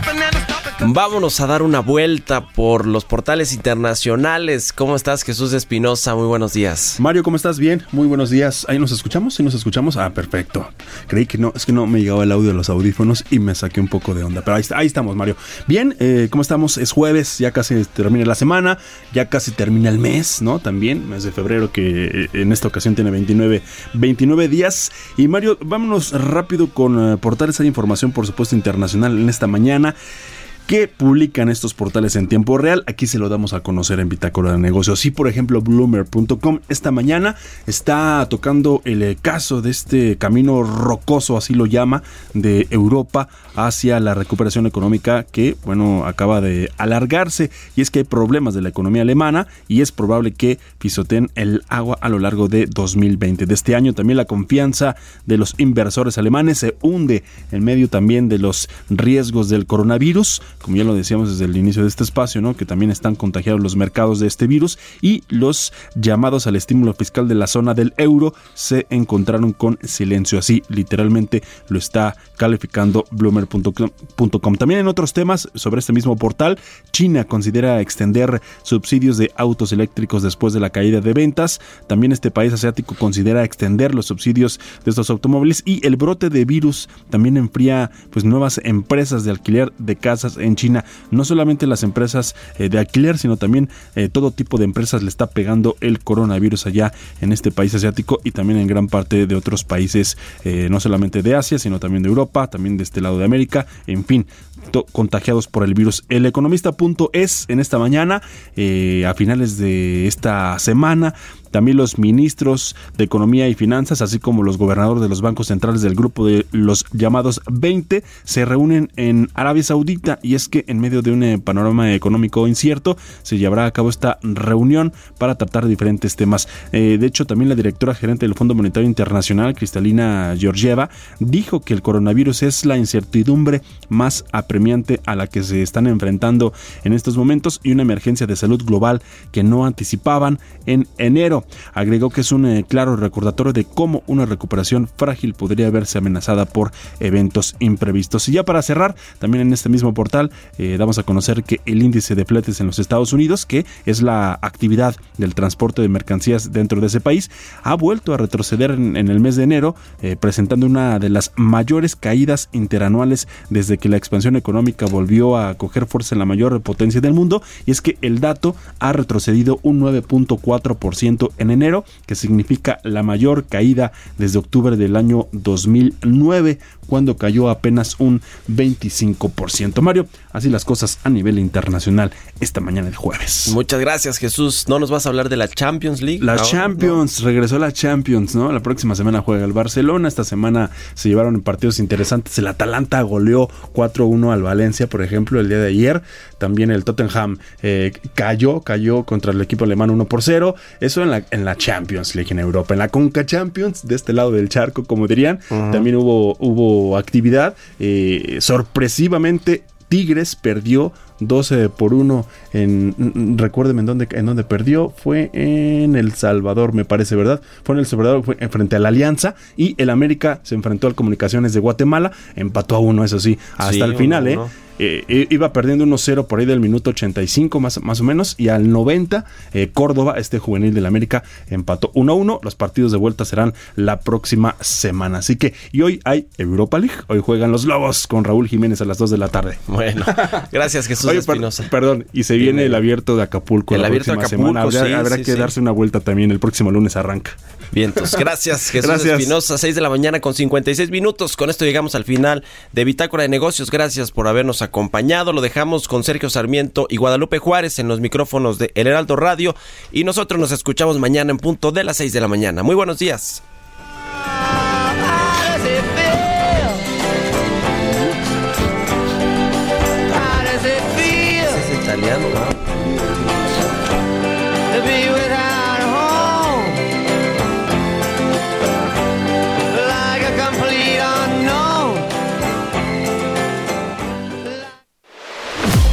Vámonos a dar una vuelta por los portales internacionales. ¿Cómo estás, Jesús Espinosa? Muy buenos días. Mario, ¿cómo estás? Bien, muy buenos días. ¿Ahí nos escuchamos? ¿Sí nos escuchamos? Ah, perfecto. Creí que no, es que no me llegaba el audio de los audífonos y me saqué un poco de onda. Pero ahí, estamos, Mario. Bien, eh, ¿cómo estamos? Es jueves, ya casi termina la semana, ya casi termina el mes, ¿no? También, mes de febrero, que eh, en esta ocasión tiene 29, 29 días. Y Mario, vámonos rápido con eh, portales. Hay información, por supuesto, internacional en esta mañana que publican estos portales en tiempo real. Aquí se lo damos a conocer en Bitácora de Negocios. Sí, por ejemplo, Bloomer.com esta mañana está tocando el eh, caso de este camino rocoso, así lo llama, de Europa hacia la recuperación económica que, bueno, acaba de alargarse. Y es que hay problemas de la economía alemana y es probable que pisoteen el agua a lo largo de 2020. De este año también la confianza de los inversores alemanes se hunde en medio también de los riesgos del coronavirus como ya lo decíamos desde el inicio de este espacio, ¿no? que también están contagiados los mercados de este virus y los llamados al estímulo fiscal de la zona del euro se encontraron con silencio. Así literalmente lo está calificando bloomer.com. También en otros temas sobre este mismo portal, China considera extender subsidios de autos eléctricos después de la caída de ventas. También este país asiático considera extender los subsidios de estos automóviles y el brote de virus también enfría pues nuevas empresas de alquiler de casas en China. No solamente las empresas eh, de alquiler, sino también eh, todo tipo de empresas le está pegando el coronavirus allá en este país asiático y también en gran parte de otros países, eh, no solamente de Asia, sino también de Europa, también de este lado de América, en fin, contagiados por el virus. El economista.es en esta mañana, a finales de esta semana, también los ministros de Economía y Finanzas, así como los gobernadores de los bancos centrales del grupo de los llamados 20, se reúnen en Arabia Saudita y es que en medio de un eh, panorama económico incierto se llevará a cabo esta reunión para tratar diferentes temas. Eh, de hecho, también la directora gerente del Fondo Monetario Internacional, Cristalina Georgieva, dijo que el coronavirus es la incertidumbre más apremiante a la que se están enfrentando en estos momentos y una emergencia de salud global que no anticipaban en enero. Agregó que es un eh, claro recordatorio de cómo una recuperación frágil podría verse amenazada por eventos imprevistos. Y ya para cerrar, también en este mismo portal eh, damos a conocer que el índice de fletes en los Estados Unidos, que es la actividad del transporte de mercancías dentro de ese país, ha vuelto a retroceder en, el mes de enero, eh, presentando una de las mayores caídas interanuales desde que la expansión económica volvió a coger fuerza en la mayor potencia del mundo. Y es que el dato ha retrocedido un 9.4% en enero, que significa la mayor caída desde octubre del año 2009, cuando cayó apenas un 25%. Mario, así las cosas a nivel internacional esta mañana de jueves. Muchas gracias, Jesús. ¿No nos vas a hablar de la Champions League? La Champions, regresó la Champions, ¿no? La próxima semana juega el Barcelona. Esta semana se llevaron partidos interesantes. El Atalanta goleó 4-1 al Valencia, por ejemplo, el día de ayer. También el Tottenham eh, cayó, cayó contra el equipo alemán 1 por 0. Eso en la, en la Champions League en Europa. En la Conca Champions, de este lado del charco, como dirían, también hubo, hubo actividad. Eh, sorpresivamente, Tigres perdió 12 por 1 en recuérdeme en dónde en dónde perdió fue en El Salvador me parece verdad fue en El Salvador fue frente a la Alianza y el América se enfrentó al Comunicaciones de Guatemala empató a uno eso sí hasta el final eh eh, iba perdiendo 1-0 por ahí del minuto 85 más, más o menos y al 90 eh, Córdoba, este juvenil del América, empató 1-1. Los partidos de vuelta serán la próxima semana. Así que, y hoy hay Europa League, hoy juegan los Lobos con Raúl Jiménez a las 2 de la tarde. Bueno, gracias Jesús Espinosa. perdón, y se viene el abierto de Acapulco el la abierto próxima Acapulco, semana. Habrá, que darse una vuelta también, el próximo lunes arranca. Vientos. Gracias, Jesús Espinosa. 6 de la mañana con 56 minutos. Con esto llegamos al final de Bitácora de Negocios. Gracias por habernos acompañado. Lo dejamos con Sergio Sarmiento y Guadalupe Juárez en los micrófonos de El Heraldo Radio. Y nosotros nos escuchamos mañana en punto de las 6 de la mañana. Muy buenos días.